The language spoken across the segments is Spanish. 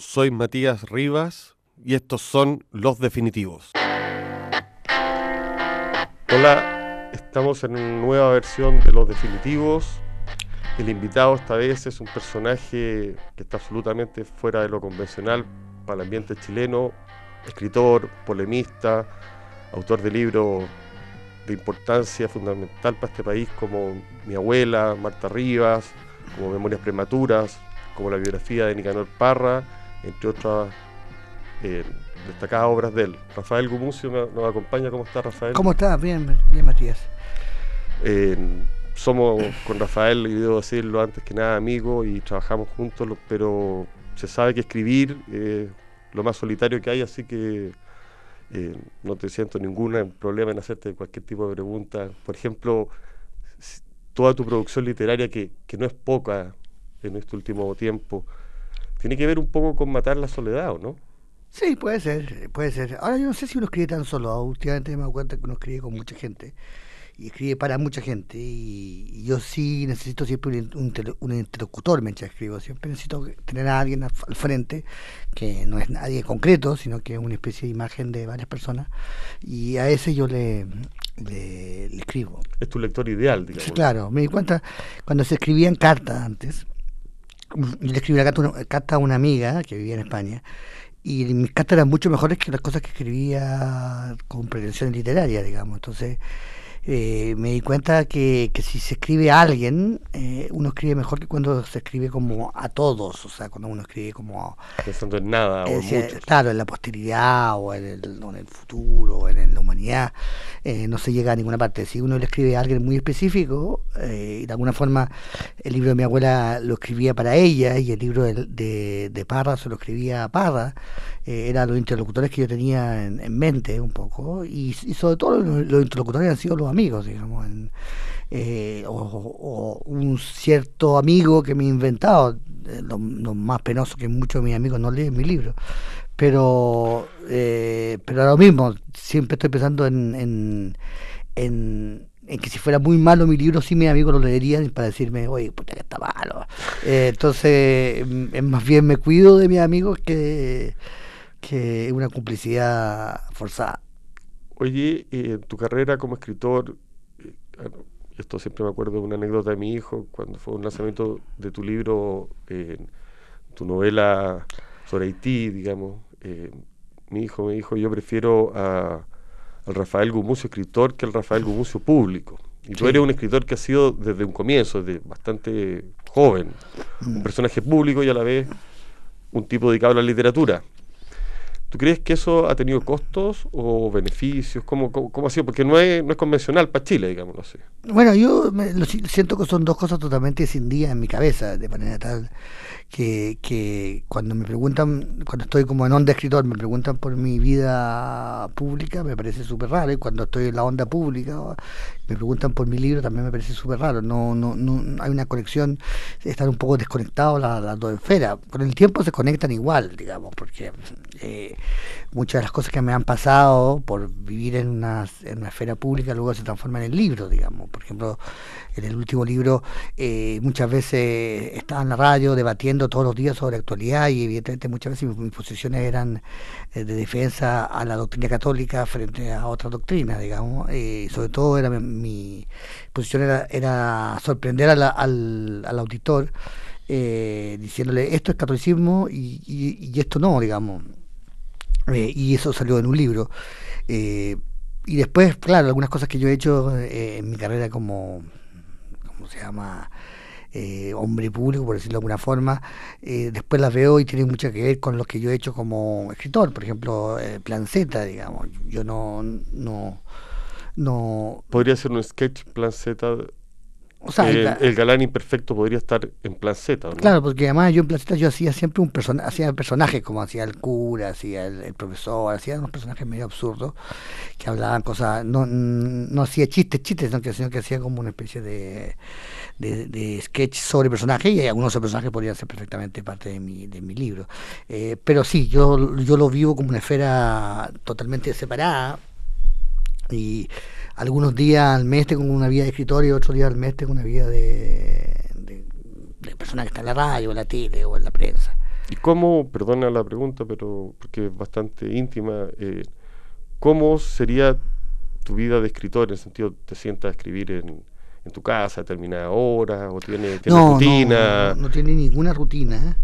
soy Matías Rivas y estos son Los Definitivos. Hola, estamos en una nueva versión de Los Definitivos. El invitado esta vez es un personaje que está absolutamente fuera de lo convencional para el ambiente chileno, escritor, polemista, autor de libros de importancia fundamental para este país como Mi abuela, Marta Rivas, como Memorias Prematuras, como la biografía de Nicanor Parra, entre otras eh, destacadas obras de él. Rafael Gumucio nos acompaña. ¿Cómo está Rafael? ¿Cómo está? Bien, bien Matías. Eh, somos con Rafael, y debo decirlo antes que nada, amigos y trabajamos juntos, pero se sabe que escribir es lo más solitario que hay, así que eh, no te siento ningún problema en hacerte cualquier tipo de pregunta. Por ejemplo, toda tu producción literaria, que, que no es poca en este último tiempo, tiene que ver un poco con matar la soledad, ¿o no? Sí, puede ser, puede ser. Ahora yo no sé si uno escribe tan solo, últimamente me doy cuenta que uno escribe con mucha gente y escribe para mucha gente y, yo sí necesito siempre un, un, interlocutor mientras escribo, siempre necesito tener a alguien al, frente que no es nadie concreto, sino que es una especie de imagen de varias personas y a ese yo le, le, escribo. Es tu lector ideal, digamos. claro, me di cuenta cuando se escribían cartas antes, yo le escribí una carta, a una amiga que vivía en España y mis cartas eran mucho mejores que las cosas que escribía con pretensión literaria, digamos. Entonces, eh, me di cuenta que, que, si se escribe a alguien, eh, uno escribe mejor que cuando se escribe como a todos, o sea, cuando uno escribe como... Pensando en nada, o en. Claro, en la posteridad, o en el, en el futuro, o en, la humanidad, eh, no se llega a ninguna parte. Si uno le escribe a alguien muy específico, y de alguna forma el libro de mi abuela lo escribía para ella, y el libro de, de, de Parra se lo escribía a Parra, eran los interlocutores que yo tenía en, mente un poco, y, sobre todo los, los interlocutores han sido los amigos, digamos, eh, o, un cierto amigo que me he inventado, eh, lo, más penoso que muchos de mis amigos no leen mi libro, pero eh, pero lo mismo, siempre estoy pensando en, en, que si fuera muy malo mi libro, sí mis amigos lo leerían para decirme, oye, puta que está malo. entonces, mm, más bien me cuido de mis amigos que, que una complicidad forzada. Oye, en tu carrera como escritor, eh, esto siempre me acuerdo de una anécdota de mi hijo, cuando fue un lanzamiento de tu libro, tu novela sobre Haití, digamos, eh, mi hijo me dijo, yo prefiero a, al Rafael Gumucio escritor que al Rafael Gumucio público. Y tú eres un escritor que ha sido desde un comienzo, desde bastante joven, un mm. personaje público y a la vez un tipo dedicado a la literatura. ¿Tú crees que eso ha tenido costos o beneficios? ¿Cómo, cómo, ha sido? Porque no es, no es convencional para Chile, digámoslo así. Bueno, yo lo siento que son dos cosas totalmente sin día en mi cabeza, de manera tal que, que cuando me preguntan, cuando estoy como en onda escritor, me preguntan por mi vida pública, me parece súper raro, y cuando estoy en la onda pública, me preguntan por mi libro, también me parece súper raro. No, no, no hay una conexión, están un poco desconectados las, dos esferas. Con el tiempo se conectan igual, digamos, porque eh, muchas de las cosas que me han pasado por vivir en una, en una esfera pública luego se transforman en libros, digamos. Por ejemplo, en el último libro eh, muchas veces estaba en la radio debatiendo todos los días sobre actualidad y evidentemente muchas veces mis, posiciones eran eh, de defensa a la doctrina católica frente a otra doctrina, digamos. y sobre todo era mi posición era, sorprender al, al auditor eh, diciéndole esto es catolicismo y, y, esto no, digamos. Eh, y eso salió en un libro. Eh, y después, claro, algunas cosas que yo he hecho en mi carrera como, ¿cómo se llama? Hombre público, por decirlo de alguna forma, después las veo y tienen mucho que ver con lo que yo he hecho como escritor. Por ejemplo, Plan Z, digamos. Yo no, no, no... Podría ser un sketch Plan Z el, galán imperfecto podría estar en Plan Z, Claro, porque además yo en Plan Z yo hacía siempre un persona, hacía personajes como hacía el cura, hacía el, profesor, hacía unos personajes medio absurdos que hablaban cosas, no, no hacía chistes, chistes, sino que hacía como una especie de, de, sketch sobre personajes y algunos de esos personajes podrían ser perfectamente parte de mi, de mi libro. Eh, pero sí, yo, yo lo vivo como una esfera totalmente separada y algunos días al mes tengo una vida de escritor y otros días al mes tengo una vida de, de, persona que está en la radio, en la tele o en la prensa. ¿Y cómo, perdona la pregunta, pero porque es bastante íntima, eh, cómo sería tu vida de escritor en el sentido te sientas a escribir en, en tu casa a determinada hora o tiene, rutina? No, no, tiene ninguna rutina.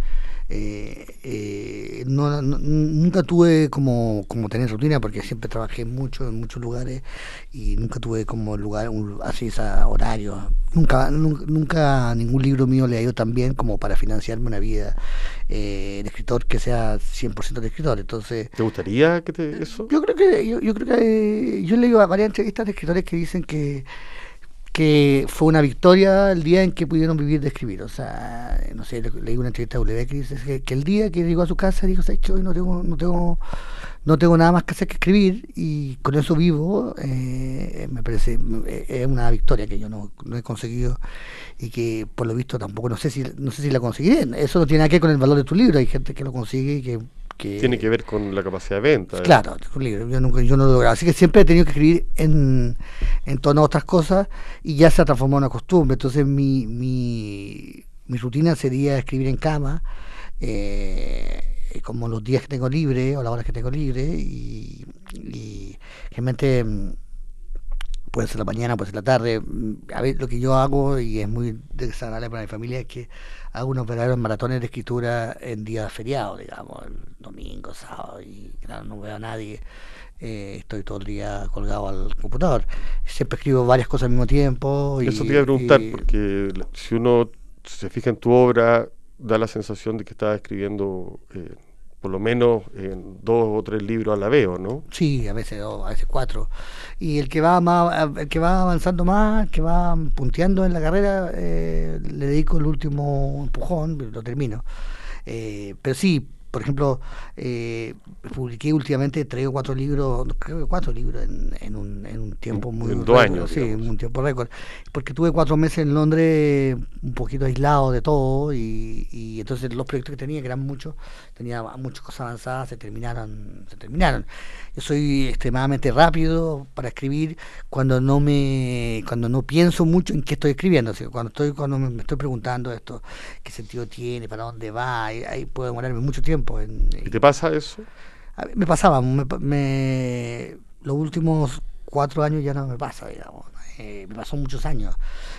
Eh, eh, no, nunca tuve como, como tener rutina porque siempre trabajé mucho en muchos lugares y nunca tuve como lugar un, así ese horario nunca, nunca, ningún libro mío le ha ido tan bien como para financiarme una vida eh, de escritor que sea 100% de escritor entonces ¿te gustaría que te, eso? yo creo que yo, yo creo que yo he leído a varias entrevistas de escritores que dicen que que fue una victoria el día en que pudieron vivir de escribir. O sea, no sé, leí una entrevista de W que el día que llegó a su casa dijo, ¿sabes que hoy no tengo, no tengo, no tengo nada más que hacer que escribir y con eso vivo, eh, me parece, es una victoria que yo no, he conseguido y que por lo visto tampoco, no sé si, no sé si la conseguiré. Eso no tiene nada que ver con el valor de tu libro, hay gente que lo consigue y que tiene que ver con la capacidad de venta. Claro, yo, nunca, yo no lo logrado. Así que siempre he tenido que escribir en, en torno a otras cosas y ya se ha transformado en una costumbre. Entonces mi, mi, mi rutina sería escribir en cama, eh, como los días que tengo libre o las horas que tengo libre y, y realmente mm, puede ser la mañana, puede ser la tarde. A ver, lo que yo hago, y es muy desagradable para mi familia, es que hago unos verdaderos maratones de escritura en días feriados, digamos, el domingo, sábado, y claro, no veo a nadie. Eh, estoy todo el día colgado al computador. Siempre escribo varias cosas al mismo tiempo. Y, Eso te iba a preguntar, porque si uno se fija en tu obra, da la sensación de que estás escribiendo eh, por lo menos en dos o tres libros a la vez, ¿no? Sí, a veces dos, a veces cuatro. Y el que va más, el que va avanzando más, que va punteando en la carrera, eh, le dedico el último empujón, lo termino. Eh, pero sí, por ejemplo, eh, publiqué últimamente tres o cuatro libros, creo que cuatro libros en, un, en un tiempo muy... En dos años. Sí, en un tiempo récord. Porque tuve cuatro meses en Londres un poquito aislado de todo y, y entonces los proyectos que tenía, que eran muchos, tenía muchas cosas avanzadas, se terminaron. Se terminaron. Yo soy extremadamente rápido para escribir cuando no me cuando no pienso mucho en qué estoy escribiendo. cuando estoy cuando me, estoy preguntando esto, qué sentido tiene, para dónde va, ahí, ahí puedo demorarme mucho tiempo ¿Y te pasa eso? Me pasaba, me, los últimos cuatro años ya no me pasa, digamos. Eh, me pasó muchos años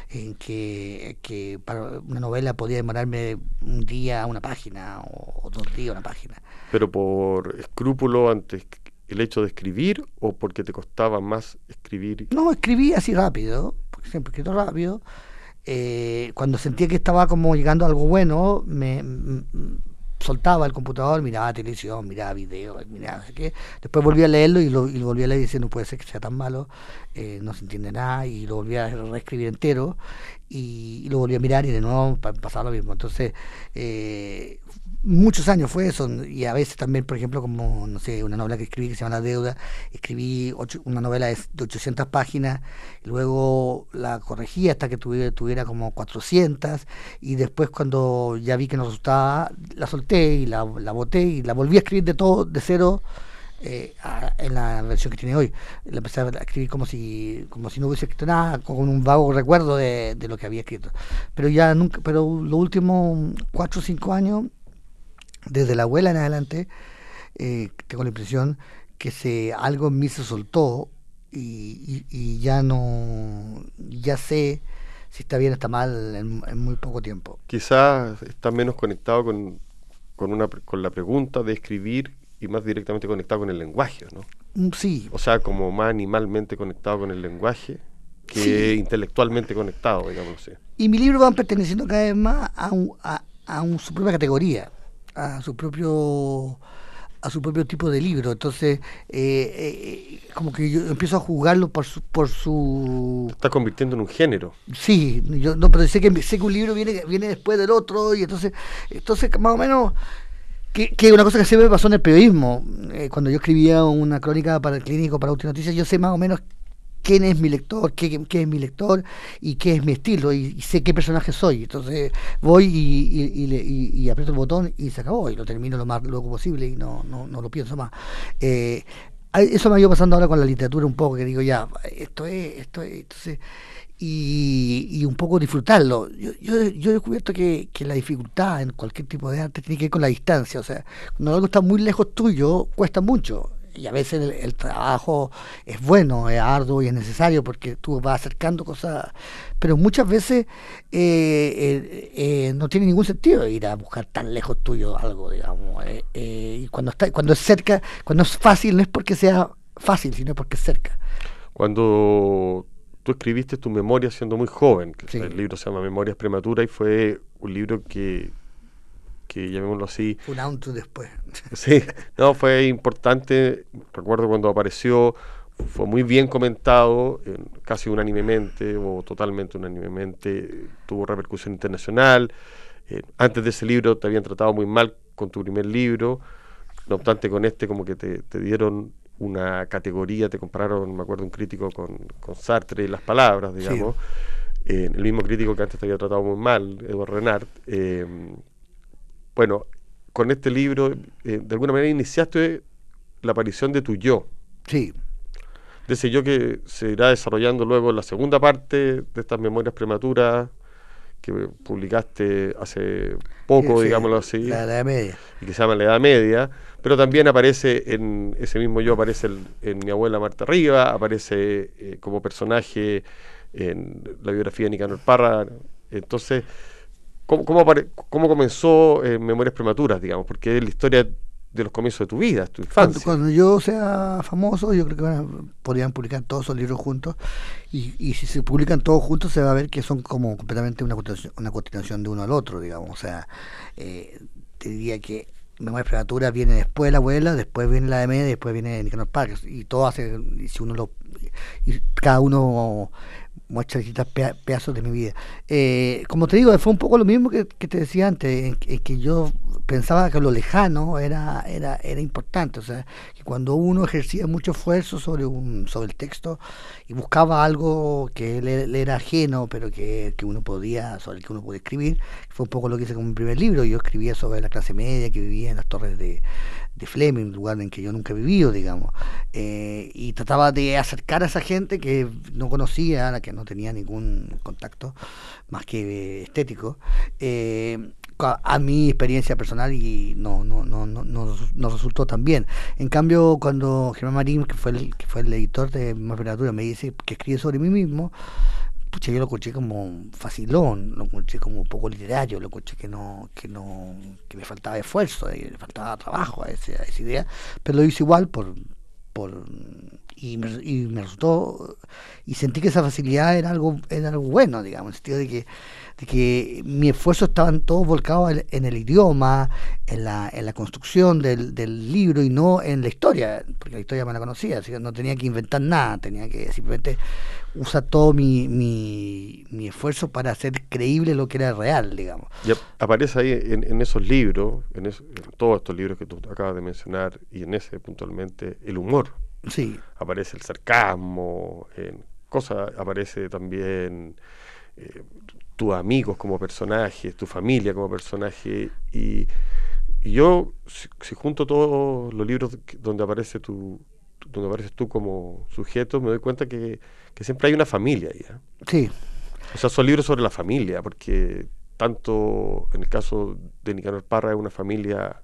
en que, para una novela podía demorarme un día una página o, dos días una página. ¿Pero por escrúpulo antes el hecho de escribir o porque te costaba más escribir? No, escribí así rápido, porque siempre escrito rápido. Eh, cuando sentía que estaba como llegando a algo bueno, me, soltaba el computador, miraba televisión, miraba video, miraba qué. Después volví a leerlo y lo, y volví a leer y decía, no puede ser que sea tan malo, eh, no se entiende nada, y lo volví a reescribir entero y, lo volví a mirar y de nuevo pasaba lo mismo. Entonces, eh, muchos años fue eso, y a veces también, por ejemplo, como, no sé, una novela que escribí que se llama La Deuda, escribí una novela de 800 páginas, luego la corregí hasta que tuviera, tuviera como 400, y después cuando ya vi que no resultaba, la solté y la, la boté y la volví a escribir de todo, de cero, eh, en la versión que tiene hoy. La empecé a escribir como si, como si no hubiese escrito nada, con un vago recuerdo de, de lo que había escrito. Pero ya nunca, pero los últimos 4 o 5 años desde la abuela en adelante, eh, tengo la impresión que se, algo en mí se soltó y, ya no, ya sé si está bien o está mal en, muy poco tiempo. Quizás está menos conectado con, con, una, con la pregunta de escribir y más directamente conectado con el lenguaje, ¿no? Mm, sí. O sea, como más animalmente conectado con el lenguaje que intelectualmente conectado, digamos así. Y mi libro van perteneciendo cada vez más a, a, a su propia categoría a su propio a su propio tipo de libro. Entonces eh, eh, como que yo empiezo a jugarlo por su por su está convirtiendo en un género. Sí yo no pero sé que sé que un libro viene viene después del otro y entonces entonces más o menos que, que una cosa que siempre me pasó en el periodismo. Eh, cuando yo escribía una crónica para el clínico para Noticias yo sé más o menos quién es mi lector, qué, es mi lector y qué es mi estilo y, sé qué personaje soy. Entonces voy y, aprieto el botón y se acabó y lo termino lo más luego posible y no, no, no lo pienso más. Eh, eso me ha ido pasando ahora con la literatura un poco, que digo ya, esto es, esto es, entonces y, un poco disfrutarlo. Yo, yo, he descubierto que, la dificultad en cualquier tipo de arte tiene que ver con la distancia. O sea, cuando algo está muy lejos tuyo, cuesta mucho. Y a veces el, trabajo es bueno, es arduo y es necesario porque tú vas acercando cosas. Pero muchas veces eh, eh, eh, no tiene ningún sentido ir a buscar tan lejos tuyo algo, digamos. y cuando, está, cuando es cerca, cuando es fácil, no es porque sea fácil, sino porque es cerca. Cuando tú escribiste tu memoria siendo muy joven, el libro se llama Memorias Prematuras y fue un libro que, que llamémoslo así. Un auto después. Sí, no, fue importante. Recuerdo cuando apareció, fue muy bien comentado, casi unánimemente o totalmente unánimemente, tuvo repercusión internacional. Eh, antes de ese libro te habían tratado muy mal con tu primer libro, no obstante con este como que te, te dieron una categoría, te compararon, me acuerdo, un crítico con, con Sartre y las palabras, digamos. Eh, el mismo crítico que antes te había tratado muy mal, Edward Renard. Eh, bueno, con este libro, eh, de alguna manera iniciaste la aparición de tu yo. Sí. De ese yo que se irá desarrollando luego en la segunda parte de estas memorias prematuras que publicaste hace poco, digámoslo así. La Edad Media. Y que se llama La Edad Media. Pero también aparece en ese mismo yo, aparece en mi abuela Marta Riva, aparece eh, como personaje en la biografía de Nicanor Parra. Entonces, ¿cómo, cómo, cómo comenzó en Memorias Prematuras, digamos? Porque es la historia de los comienzos de tu vida, tu infancia. Cuando, yo sea famoso, yo creo que podrían publicar todos esos libros juntos. Y, y, si se publican todos juntos, se va a ver que son como completamente una continuación, una continuación de uno al otro, digamos. O sea, eh, te diría que Memoria Prematura viene después de la abuela, después viene la de media, después viene Nicanor Park. Y todo hace, y si uno lo. Y cada uno muestra distintos pedazos de mi vida. Eh, como te digo, fue un poco lo mismo que, te decía antes, en, que yo pensaba que lo lejano era, era, era importante, o sea, que cuando uno ejercía mucho esfuerzo sobre, un, sobre el texto y buscaba algo que le, era ajeno, pero que, que, uno podía, sobre el que uno podía escribir, fue un poco lo que hice con mi primer libro, yo escribía sobre la clase media que vivía en las torres de, de Fleming, un lugar en que yo nunca he vivido, digamos, eh, y trataba de acercar a esa gente que no conocía, que no tenía ningún contacto más que estético, eh, a, mi experiencia personal y no, no, no, no, no, resultó tan bien. En cambio, cuando Germán Marín, que fue el, que fue el editor de Más me dice que escribe sobre mí mismo, yo lo escuché como facilón, lo escuché como un poco literario, lo escuché que no, que no, que le faltaba esfuerzo, y le faltaba trabajo a, esa idea, pero lo hice igual por, por y me, resultó y sentí que esa facilidad era algo, era algo bueno, digamos, en el sentido de que de que mi esfuerzo estaban todos volcados en el idioma, en la, en la construcción del, del, libro y no en la historia, porque la historia me la conocía, así que no tenía que inventar nada, tenía que simplemente usar todo mi, mi, esfuerzo para hacer creíble lo que era real, digamos. Y aparece ahí en, esos libros, en, en todos estos libros que tú acabas de mencionar, y en ese puntualmente, el humor. Sí. Aparece el sarcasmo, en cosas, aparece también... Eh, tus amigos como personajes, tu familia como personaje. Y, yo, si, junto todos los libros donde aparece tu, donde apareces tú como sujeto, me doy cuenta que, siempre hay una familia ahí. ¿eh? Sí. O sea, son libros sobre la familia, porque tanto en el caso de Nicanor Parra es una familia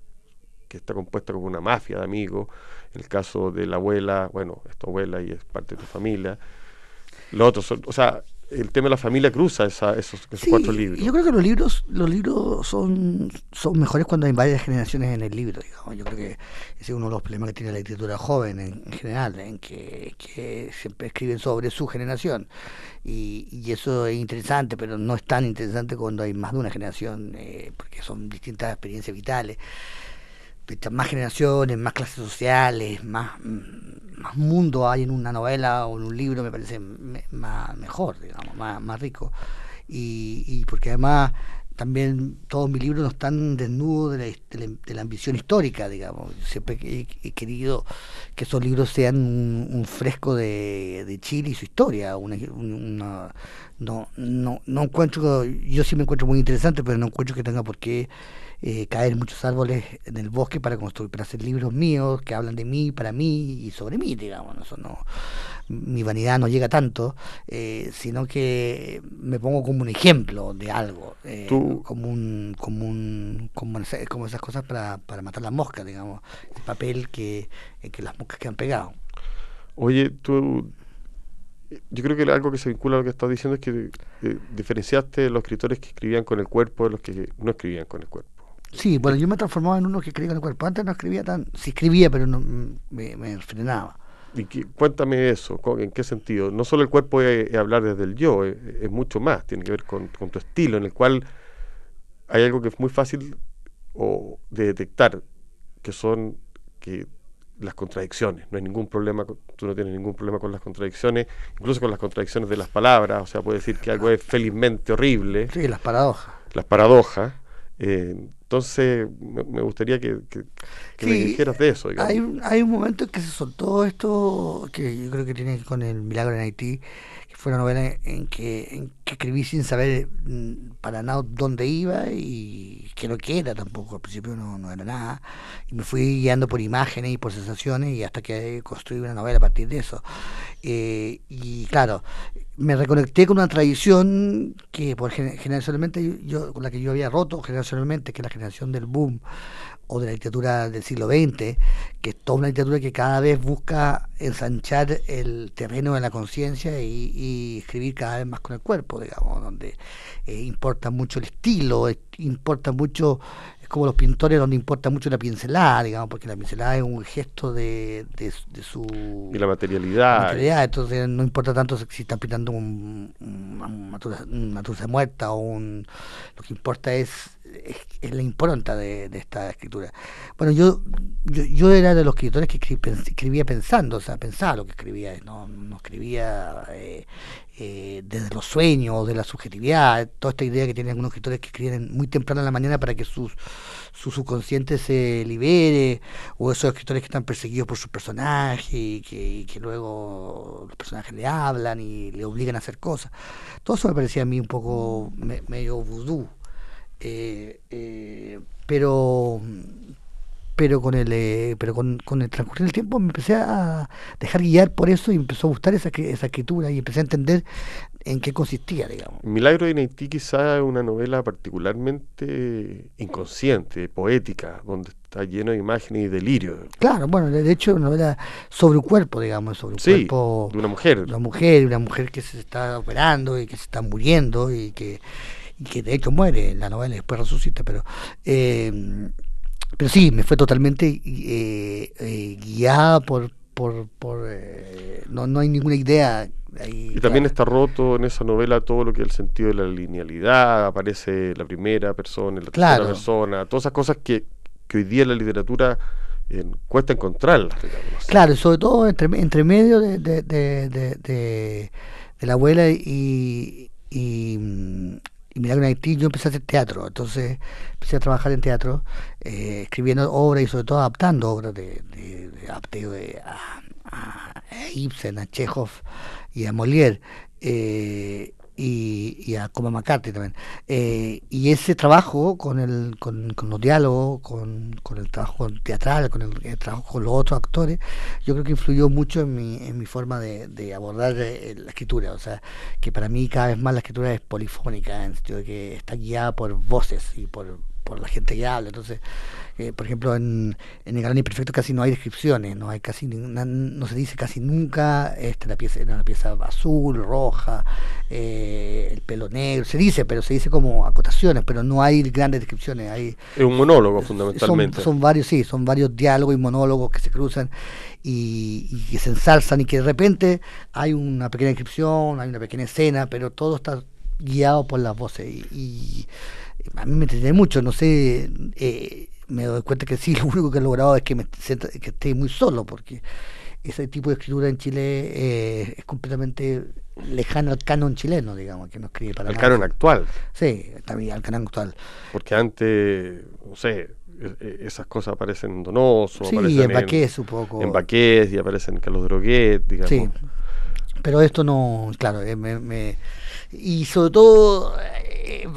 que está compuesta como una mafia de amigos, en el caso de la abuela, bueno, es tu abuela y es parte de tu familia. Los otros son, o sea, el tema de la familia cruza esos, cuatro libros. Yo creo que los libros, los libros son, son mejores cuando hay varias generaciones en el libro, digamos. Yo creo que ese es uno de los problemas que tiene la literatura joven en, general, en que, siempre escriben sobre su generación. Y, eso es interesante, pero no es tan interesante cuando hay más de una generación, eh, porque son distintas experiencias vitales más generaciones, más clases sociales, más, mundo hay en una novela o en un libro, me parece mejor, digamos, más, más rico. Y, y, porque además también todos mis libros no están desnudos de la, de la, ambición histórica, digamos. Siempre he, querido que esos libros sean un, fresco de, de, Chile y su historia. Una, no, no, no encuentro, yo sí me encuentro muy interesante, pero no encuentro que tenga por qué eh, caer muchos árboles en el bosque para construir, para hacer libros míos que hablan de mí, para mí y sobre mí, digamos. Eso no, mi vanidad no llega tanto, eh, sino que me pongo como un ejemplo de algo, eh, como un, como un, como, como esas cosas para, para matar las moscas, digamos, el papel que, en que las moscas quedan pegadas. Oye, tú yo creo que algo que se vincula a lo que estás diciendo es que eh, diferenciaste los escritores que escribían con el cuerpo de los que no escribían con el cuerpo. Sí, bueno, yo me transformaba en uno que escribía con el cuerpo. Antes no escribía tan, sí escribía, pero no me, frenaba. Y cuéntame eso, ¿en qué sentido? No solo el cuerpo es, hablar desde el yo, es, mucho más, tiene que ver con, con, tu estilo, en el cual hay algo que es muy fácil o, de detectar, que son que las contradicciones. No hay ningún problema, tú no tienes ningún problema con las contradicciones, incluso con las contradicciones de las palabras. O sea, puede decir que algo es felizmente horrible. Sí, las paradojas. Las paradojas. Eh, entonces, me, gustaría que, me dijeras de eso. Hay, hay un momento en que se soltó esto, que yo creo que tiene que con el milagro en Haití, fue una novela en que, escribí sin saber mm, para nada dónde iba y qué lo que era tampoco. Al principio no, no, era nada. Y me fui guiando por imágenes y por sensaciones y hasta que construí una novela a partir de eso. Eh, y claro, me reconecté con una tradición que por generacionalmente yo, con la que yo había roto generacionalmente, que es la generación del boom o de la literatura del siglo XX, que es toda una literatura que cada vez busca ensanchar el terreno de la conciencia y, escribir cada vez más con el cuerpo, digamos, donde eh, importa mucho el estilo, importa mucho como los pintores donde importa mucho la pincelada, digamos, porque la pincelada es un gesto de, de, su... Y la materialidad. Entonces no importa tanto si están pintando un, una matusa muerta o un... Lo que importa es, es, la impronta de, esta escritura. Bueno, yo, yo, era de los escritores que escribía pensando, o sea, pensaba lo que escribía, no, no escribía... Eh, eh, desde los sueños, de la subjetividad, toda esta idea que tienen algunos escritores que escriben muy temprano en la mañana para que sus, su subconsciente se libere, o esos escritores que están perseguidos por sus personajes y que, que luego los personajes le hablan y le obligan a hacer cosas. Todo eso me parecía a mí un poco medio vudú. Eh, eh, pero pero con el eh, pero con, con, el transcurrir del tiempo me empecé a dejar guiar por eso y empezó a gustar esa, esa escritura y empecé a entender en qué consistía, digamos. Milagro de Haití quizá es una novela particularmente inconsciente, poética, donde está lleno de imágenes y delirio. Claro, bueno, de hecho es una novela sobre un cuerpo, digamos, sobre un cuerpo de una mujer. Una mujer, una mujer que se está operando y que se está muriendo y que, y que de hecho muere en la novela y después resucita, pero... Eh, pero sí, me fue totalmente eh, eh, guiada por... por, por eh, no, no hay ninguna idea y también está roto en esa novela todo lo que es el sentido de la linealidad, aparece la primera persona, la tercera persona, todas esas cosas que, que hoy día en la literatura cuesta encontrarlas. Claro, sobre todo entre, entre medio de, de, de, de, la abuela y, y, y Milagro en Haití, yo empecé a hacer teatro, entonces empecé a trabajar en teatro, eh, escribiendo obras y sobre todo adaptando obras de, de, de, a, Ibsen, a Chekhov y a Molière. Eh, y, a Coma McCarthy también. Eh, y ese trabajo con, el, con, con los diálogos, con, con, el trabajo teatral, con el, trabajo con los otros actores, yo creo que influyó mucho en mi, en mi forma de, de abordar eh, la escritura. O sea, que para mí cada vez más la escritura es polifónica, en el sentido de que está guiada por voces y por, por la gente que habla. Entonces, eh, por ejemplo, en, en El Gran Imperfecto casi no hay descripciones, no hay casi no se dice casi nunca esta la pieza era una pieza azul, roja, eh, el pelo negro, se dice, pero se dice como acotaciones, pero no hay grandes descripciones. Hay, es un monólogo fundamentalmente. Son, varios, sí, son varios diálogos y monólogos que se cruzan y, y que se ensalzan y que de repente hay una pequeña descripción, hay una pequeña escena, pero todo está guiado por las voces y a mí me entretiene mucho, no sé, eh, me doy cuenta que sí, lo único que he logrado es que, me, que esté muy solo, porque ese tipo de escritura en Chile eh, es completamente lejano al canon chileno, digamos, que no escribe para Al canon actual. Sí, también al canon actual. Porque antes, no sé, e, e, esas cosas aparecen en Donoso, sí, aparecen en Baqués un poco. En Baqués y aparecen en Carlos Droguet, digamos. Sí. pero esto no, claro, eh, me, y sobre todo eh,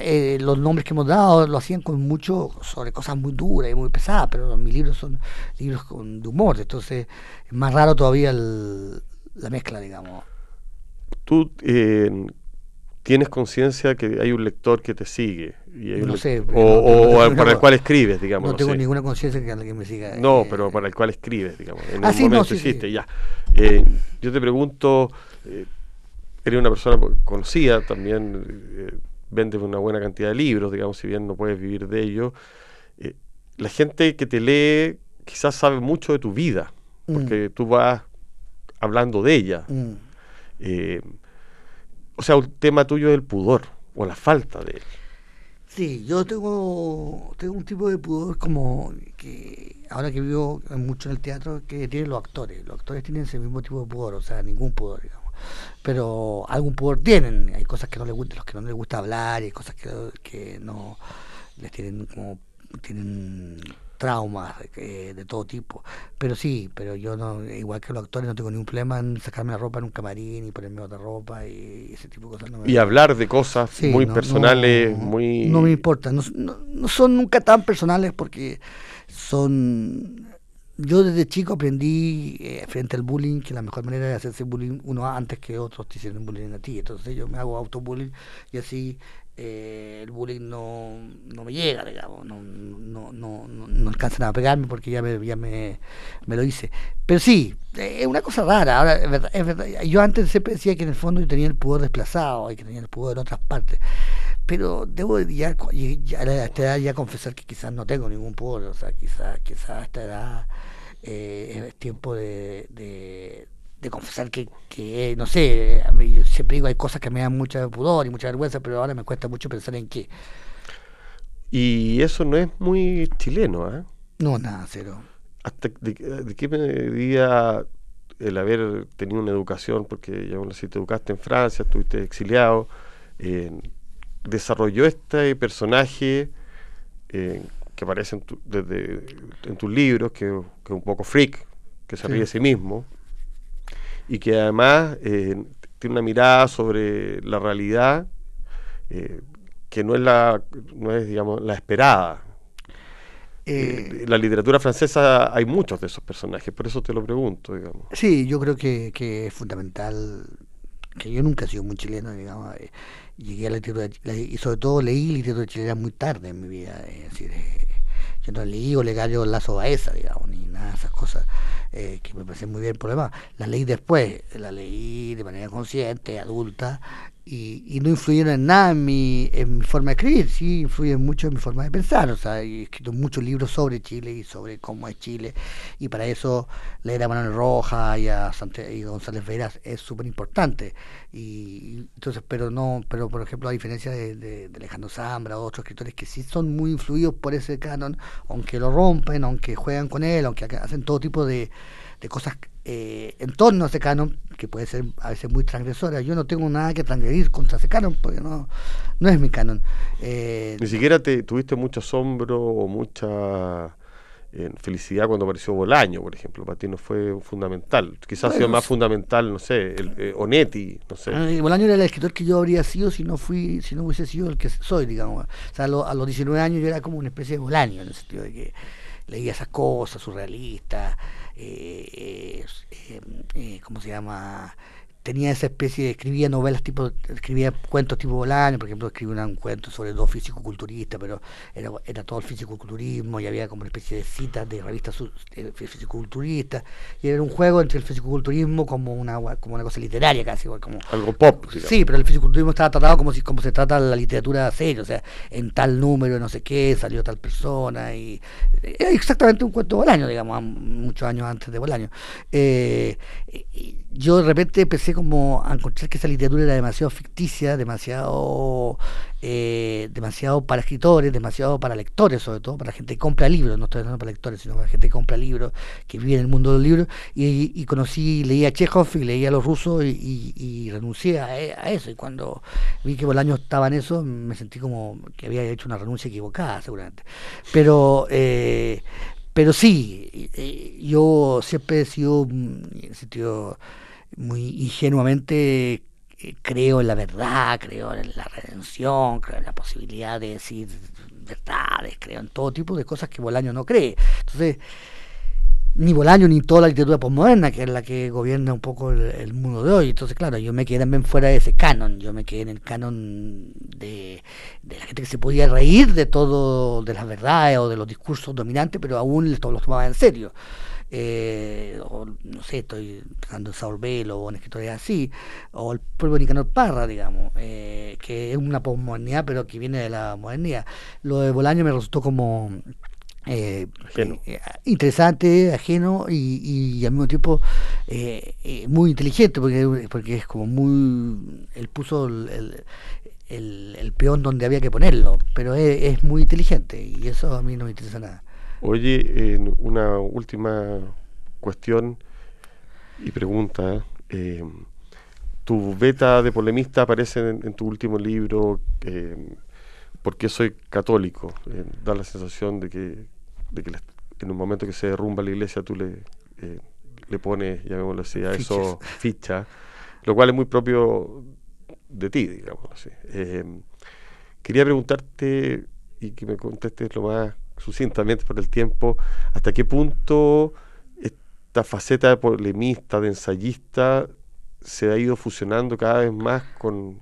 eh, los nombres que hemos dado lo hacían con mucho sobre cosas muy duras y muy pesadas, pero mis libros son libros con, de humor, entonces es más raro todavía la mezcla, digamos. Tú tienes conciencia que hay un lector que te sigue. Y no sé. O, para el cual escribes, digamos. No, tengo ninguna conciencia que alguien me siga. No, pero para el cual escribes, digamos. En ah, un momento ya. yo te pregunto, eh, eres una persona conocida, también eh, vendes una buena cantidad de libros, digamos, si bien no puedes vivir de ello. Eh, la gente que te lee quizás sabe mucho de tu vida, mm. porque tú vas hablando de ella. Mm. Eh, o sea, un tema tuyo es el pudor o la falta de él. Sí, yo tengo, tengo un tipo de pudor como que ahora que vivo mucho en el teatro que tienen los actores. Los actores tienen ese mismo tipo de pudor, o sea, ningún pudor, digamos pero algún pudor tienen. Hay cosas que no les gusta, los que no les gusta hablar, y hay cosas que, que no les tienen como tienen traumas de, todo tipo. Pero sí, pero yo no, igual que los actores, no tengo ningún problema en sacarme la ropa en un camarín y ponerme otra ropa y ese tipo de cosas. y hablar de cosas muy personales, muy... No me importa, no, no, son nunca tan personales porque son yo desde chico aprendí eh, frente al bullying que la mejor manera de hacerse bullying uno antes que otros te hicieron bullying a ti. Entonces yo me hago autobullying y así eh, el bullying no, no me llega, digamos, no, no, no, no, alcanzan a pegarme porque ya me, ya me, me lo hice. Pero sí, es una cosa rara. Ahora, es verdad, es verdad. Yo antes siempre decía que en el fondo yo tenía el pudor desplazado y que tenía el pudor en otras partes pero debo ya, ya, a esta edad ya confesar que quizás no tengo ningún pudor, o sea, quizás, quizás a esta edad eh, es tiempo de, de, confesar que, que, no sé, a mí, siempre digo hay cosas que me dan mucha pudor y mucha vergüenza, pero ahora me cuesta mucho pensar en qué. Y eso no es muy chileno, ¿eh? No, nada, cero. ¿Hasta de, qué medida el haber tenido una educación, porque ya si te educaste en Francia, estuviste exiliado, eh, desarrolló este personaje eh, que aparece en, desde, en tus libros, que, es un poco freak, que se ríe de sí mismo, y que además eh, tiene una mirada sobre la realidad eh, que no es la, no es, digamos, la esperada. Eh, en la literatura francesa hay muchos de esos personajes, por eso te lo pregunto, digamos. Sí, yo creo que, que es fundamental, que yo nunca he sido muy chileno, digamos, llegué a la literatura, y sobre todo leí literatura chilena muy tarde en mi vida, es decir, yo no leí Olegario Lazo Baeza, digamos, ni nada de esas cosas eh, que me parecen muy bien por demás. La leí después, la leí de manera consciente, adulta, y, no influyeron en nada en mi, en mi forma de escribir, sí influyen mucho en mi forma de pensar. O sea, he escrito muchos libros sobre Chile y sobre cómo es Chile, y para eso leer a Manuel Roja y a y González Veras es súper importante. Y, entonces, pero no, pero por ejemplo, a diferencia de, Alejandro Zambra o otros escritores que sí son muy influidos por ese canon, aunque lo rompen, aunque juegan con él, aunque hacen todo tipo de, de cosas eh, en torno a ese canon, que puede ser a veces muy transgresora. Yo no tengo nada que transgredir contra ese canon, porque no, no es mi canon. Eh, Ni siquiera te tuviste mucho asombro o mucha eh, felicidad cuando apareció Bolaño, por ejemplo. Para ti no fue fundamental. Quizás ha sido más fundamental, no sé, el, eh, Onetti, no sé. Ah, Bolaño era el escritor que yo habría sido si no fui si no hubiese sido el que soy, digamos. O sea, a, los 19 años yo era como una especie de Bolaño, en el sentido de que leía esas cosas surrealistas, eh, eh, eh, ¿cómo se llama? Tenía esa especie de, escribía novelas tipo, escribía cuentos tipo Bolaño, por ejemplo, escribía un cuento sobre dos físico-culturistas, pero era, era todo el físico-culturismo y había como una especie de citas de revistas físico-culturistas y era un juego entre el físico-culturismo como una, como una cosa literaria casi. Como, Algo pop. Sí, pero el físico-culturismo estaba tratado como si como se trata la literatura seria, o sea, en tal número, no sé qué, salió tal persona y era exactamente un cuento de Bolaño, digamos, muchos años antes de Bolaño. Eh, yo de repente empecé como a encontrar que esa literatura era demasiado ficticia, demasiado eh, demasiado para escritores, demasiado para lectores, sobre todo para gente que compra libros, no estoy hablando para lectores, sino para gente que compra libros, que vive en el mundo del libro, y, conocí, leía a Chekhov y leía a los rusos y, renuncié a, eso, y cuando vi que Bolaño estaba en eso, me sentí como que había hecho una renuncia equivocada, seguramente. Pero, eh, pero sí, yo siempre he sido, en sentido muy ingenuamente eh, creo en la verdad, creo en la redención, creo en la posibilidad de decir verdades, creo en todo tipo de cosas que Bolaño no cree. Entonces, ni Bolaño ni toda la literatura postmoderna, que es la que gobierna un poco el, mundo de hoy. Entonces, claro, yo me quedé también fuera de ese canon, yo me quedé en el canon de, de la gente que se podía reír de todo, de las verdades o de los discursos dominantes, pero aún los tomaba en serio eh, o no sé, estoy pensando en Saul Bell o en escritores así, o el propio Nicanor Parra, digamos, eh, que es una posmodernidad, pero que viene de la modernidad. Lo de Bolaño me resultó como eh, eh interesante, ajeno y, y, al mismo tiempo eh, eh, muy inteligente porque, porque es como muy él puso el, el, el, peón donde había que ponerlo pero es, es, muy inteligente y eso a mí no me interesa nada Oye, una última cuestión y pregunta. Eh, tu beta de polemista aparece en, tu último libro, eh, ¿Por qué soy católico? Eh, da la sensación de que, de que en un momento que se derrumba la iglesia tú le, eh, le pones, llamémoslo así, a eso ficha, lo cual es muy propio de ti, digamos así. quería preguntarte y que me contestes lo más sucintamente por el tiempo, hasta qué punto esta faceta de polemista, de ensayista, se ha ido fusionando cada vez más con,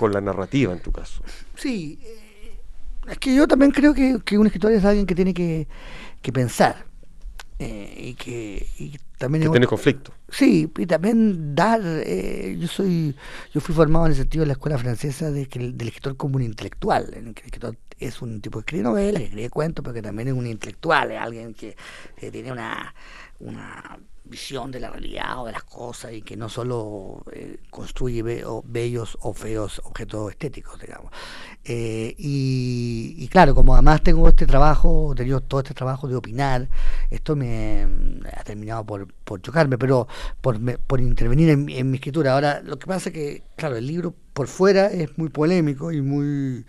la narrativa en tu caso. Sí, eh, es que yo también creo que, que un escritor es alguien que tiene que, que pensar. Eh, y que también que tiene conflicto sí y también dar eh, yo soy yo fui formado en el sentido de la escuela francesa de que del escritor como un intelectual el escritor es un tipo que escribe novelas, que escribe cuentos, pero que también es un intelectual, es alguien que, tiene una, una visión de la realidad o de las cosas y que no solo eh, construye bellos o feos objetos estéticos, digamos. Eh, y, claro, como además tengo este trabajo, he tenido todo este trabajo de opinar, esto me ha terminado por, por chocarme, pero por, por intervenir en, en mi escritura. Ahora, lo que pasa es que, claro, el libro por fuera es muy polémico y muy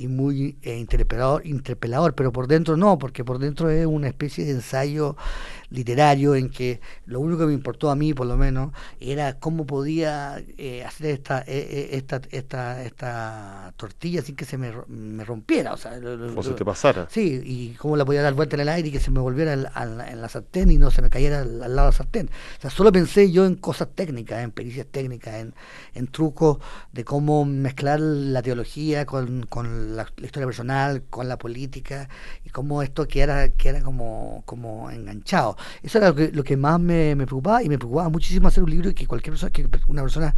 y muy eh, interpelador, interpelador, pero por dentro no, porque por dentro es una especie de ensayo literario en que lo único que me importó a mí, por lo menos, era cómo podía eh, hacer esta, eh, esta, esta, esta tortilla sin que se me, me rompiera. O sea, lo, se te pasara. Sí, y cómo la podía dar vuelta en el aire y que se me volviera en la sartén y no se me cayera al, lado de la O sea, solo pensé yo en cosas técnicas, en pericias técnicas, en, en trucos de cómo mezclar la teología con, con la, historia personal, con la política, y cómo esto queda, queda como, como enganchado. Eso era lo que, lo que más me, me preocupaba, y me preocupaba muchísimo hacer un libro que cualquier persona, que una persona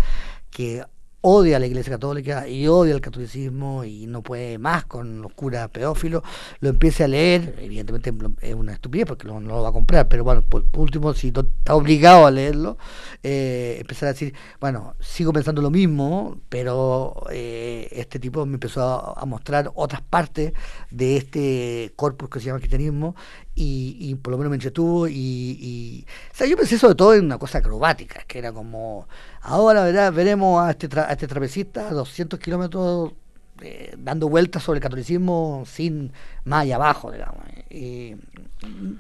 que odia a la Iglesia Católica y odia el catolicismo y no puede más con los curas pedófilos, lo empiece a leer, evidentemente es una estupidez porque no, lo va a comprar, pero bueno, por, último, si está obligado a leerlo, eh, empezar a decir, bueno, sigo pensando lo mismo, pero eh, este tipo me empezó a, mostrar otras partes de este corpus que se llama cristianismo y, por lo menos me entretuvo y, y, o sea, yo pensé sobre todo en una cosa acrobática, que era como, ahora ¿verdad? veremos a este, a este trapecista a 200 kilómetros eh, dando vueltas sobre el catolicismo sin más allá abajo, digamos. Y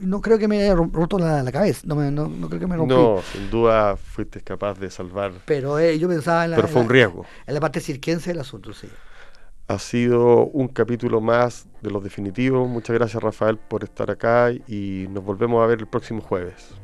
no creo que me haya roto la, cabeza, no, no, no, creo que me rompí. No, sin duda fuiste capaz de salvar. Pero eh, yo pensaba en la... Pero fue un riesgo. En la parte cirquense del asunto, sí ha sido un capítulo más de los definitivos. Muchas gracias Rafael por estar acá y nos volvemos a ver el próximo jueves.